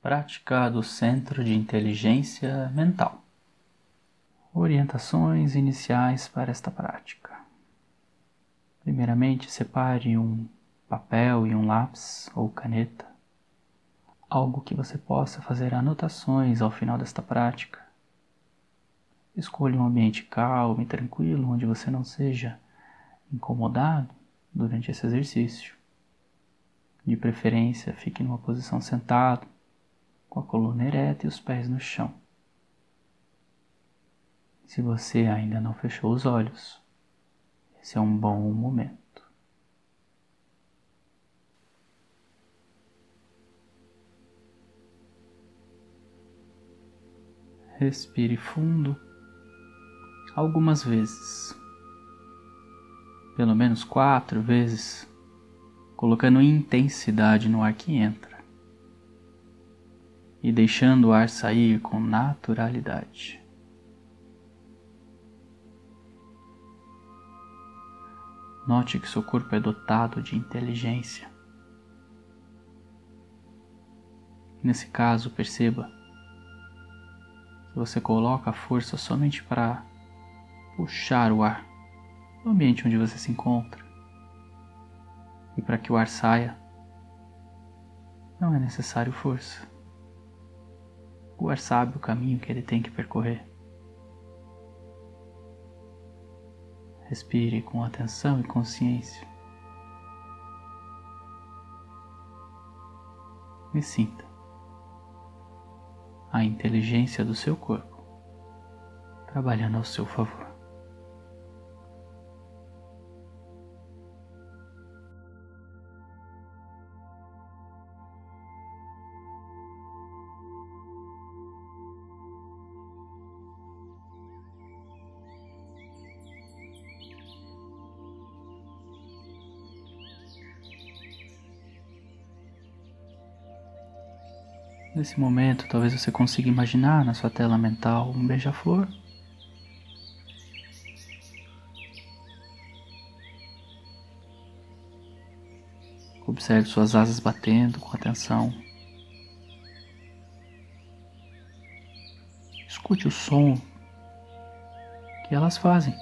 Prática do Centro de Inteligência Mental. Orientações iniciais para esta prática. Primeiramente, separe um papel e um lápis ou caneta, algo que você possa fazer anotações ao final desta prática. Escolha um ambiente calmo e tranquilo onde você não seja incomodado durante esse exercício. De preferência, fique numa posição sentado com a coluna ereta e os pés no chão. Se você ainda não fechou os olhos, esse é um bom momento. Respire fundo algumas vezes, pelo menos quatro vezes, colocando intensidade no ar que entra e deixando o ar sair com naturalidade. Note que seu corpo é dotado de inteligência. Nesse caso, perceba que você coloca a força somente para puxar o ar no ambiente onde você se encontra. E para que o ar saia, não é necessário força. O ar sabe o caminho que ele tem que percorrer. Respire com atenção e consciência. E sinta a inteligência do seu corpo trabalhando ao seu favor. Nesse momento, talvez você consiga imaginar na sua tela mental um beija-flor. Observe suas asas batendo com atenção. Escute o som que elas fazem.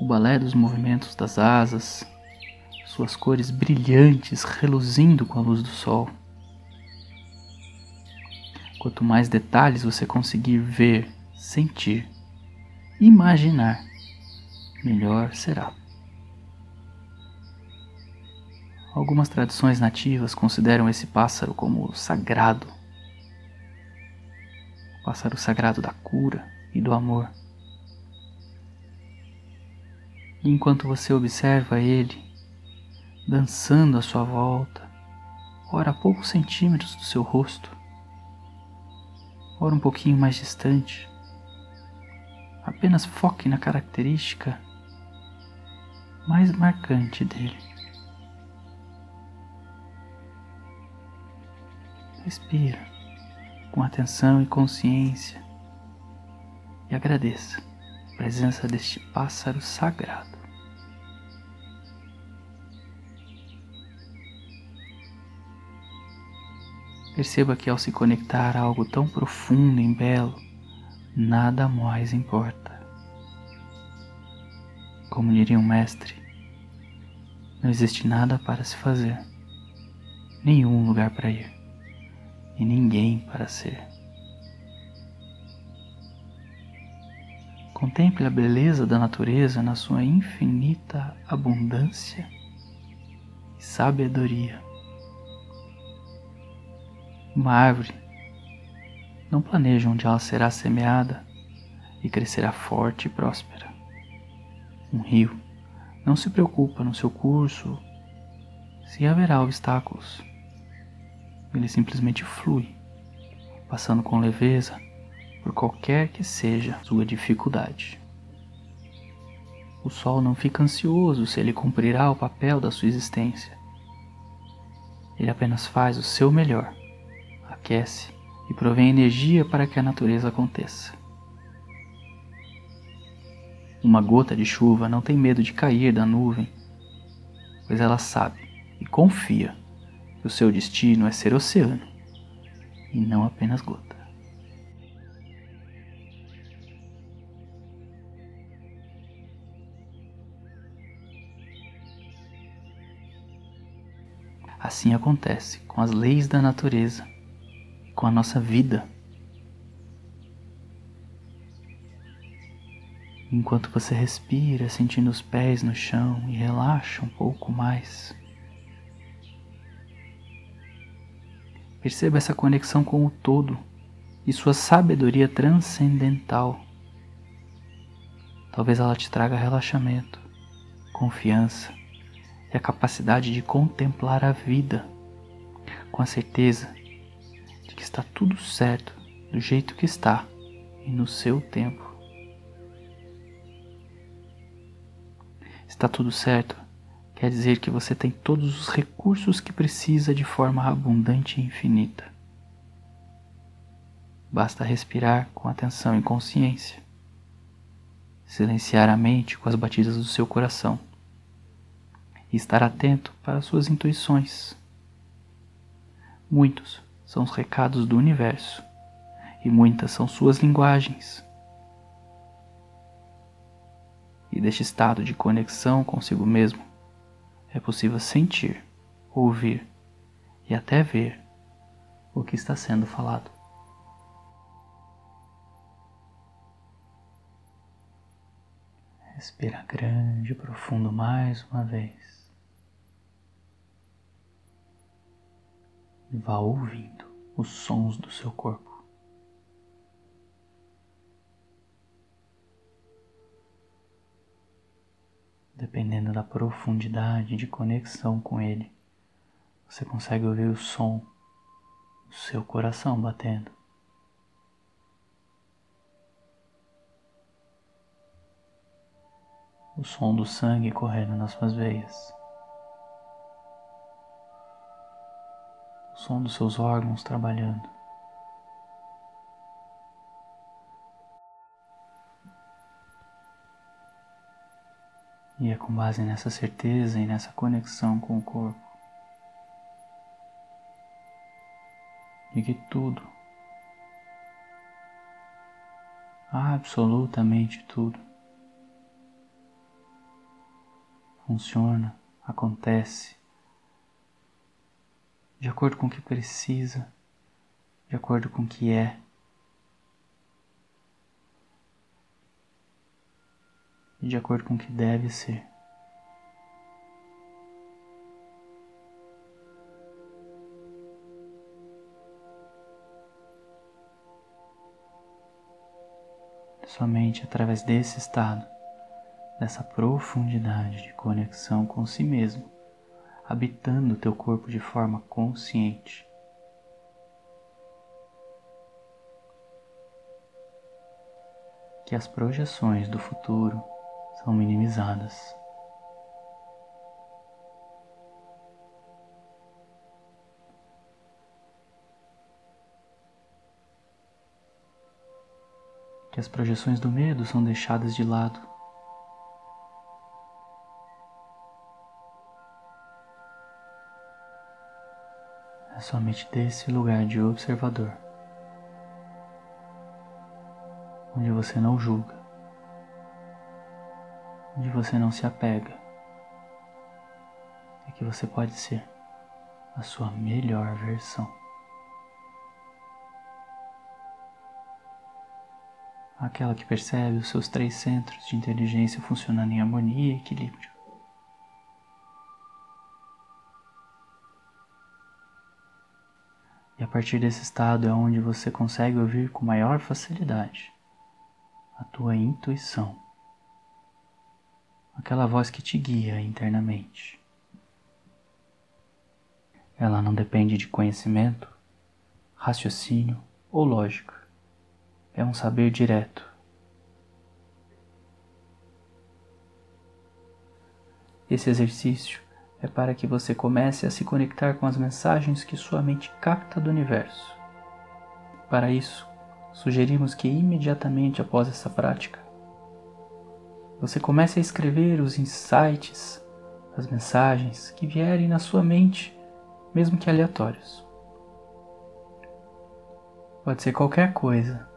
O balé dos movimentos das asas, suas cores brilhantes reluzindo com a luz do sol. Quanto mais detalhes você conseguir ver, sentir, imaginar, melhor será. Algumas tradições nativas consideram esse pássaro como sagrado. O pássaro sagrado da cura e do amor. E enquanto você observa ele dançando à sua volta, ora a poucos centímetros do seu rosto, ora um pouquinho mais distante. Apenas foque na característica mais marcante dele. Respira com atenção e consciência e agradeça a presença deste pássaro sagrado. Perceba que ao se conectar a algo tão profundo e belo, nada mais importa. Como diria um mestre, não existe nada para se fazer, nenhum lugar para ir e ninguém para ser. Contemple a beleza da natureza na sua infinita abundância e sabedoria. Uma árvore não planeja onde ela será semeada e crescerá forte e próspera. Um rio não se preocupa no seu curso se haverá obstáculos. Ele simplesmente flui, passando com leveza por qualquer que seja sua dificuldade. O sol não fica ansioso se ele cumprirá o papel da sua existência. Ele apenas faz o seu melhor aquece e provém energia para que a natureza aconteça. Uma gota de chuva não tem medo de cair da nuvem, pois ela sabe e confia que o seu destino é ser oceano e não apenas gota. Assim acontece com as leis da natureza, com a nossa vida. Enquanto você respira, sentindo os pés no chão e relaxa um pouco mais. Perceba essa conexão com o todo e sua sabedoria transcendental. Talvez ela te traga relaxamento, confiança e a capacidade de contemplar a vida com a certeza que está tudo certo do jeito que está e no seu tempo. Está tudo certo quer dizer que você tem todos os recursos que precisa de forma abundante e infinita. Basta respirar com atenção e consciência, silenciar a mente com as batidas do seu coração e estar atento para suas intuições. Muitos são os recados do universo e muitas são suas linguagens. E deste estado de conexão consigo mesmo, é possível sentir, ouvir e até ver o que está sendo falado. Respira grande e profundo mais uma vez. Vá ouvindo os sons do seu corpo. Dependendo da profundidade de conexão com ele, você consegue ouvir o som do seu coração batendo. O som do sangue correndo nas suas veias. Som dos seus órgãos trabalhando. E é com base nessa certeza e nessa conexão com o corpo de que tudo, absolutamente tudo, funciona, acontece de acordo com o que precisa, de acordo com o que é. E de acordo com o que deve ser. Somente através desse estado, dessa profundidade de conexão com si mesmo, habitando teu corpo de forma consciente. Que as projeções do futuro são minimizadas. Que as projeções do medo são deixadas de lado. É somente desse lugar de observador, onde você não julga, onde você não se apega, é que você pode ser a sua melhor versão. Aquela que percebe os seus três centros de inteligência funcionando em harmonia e equilíbrio. E a partir desse estado é onde você consegue ouvir com maior facilidade a tua intuição, aquela voz que te guia internamente. Ela não depende de conhecimento, raciocínio ou lógica. É um saber direto. Esse exercício é para que você comece a se conectar com as mensagens que sua mente capta do universo. Para isso, sugerimos que imediatamente após essa prática, você comece a escrever os insights, as mensagens que vierem na sua mente mesmo que aleatórios. Pode ser qualquer coisa,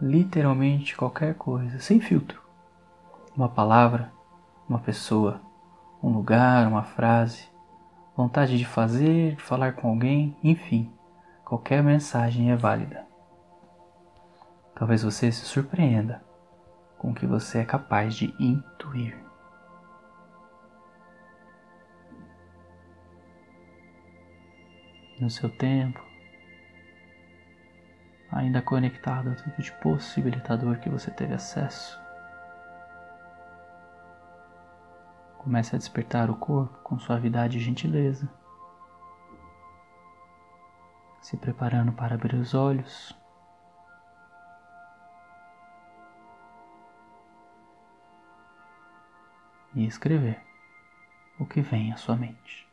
literalmente qualquer coisa, sem filtro. Uma palavra, uma pessoa, um lugar, uma frase, vontade de fazer, de falar com alguém, enfim, qualquer mensagem é válida. Talvez você se surpreenda com o que você é capaz de intuir. No seu tempo, ainda conectado a tudo de possibilitador que você teve acesso, comece a despertar o corpo com suavidade e gentileza, se preparando para abrir os olhos. e escrever o que vem à sua mente.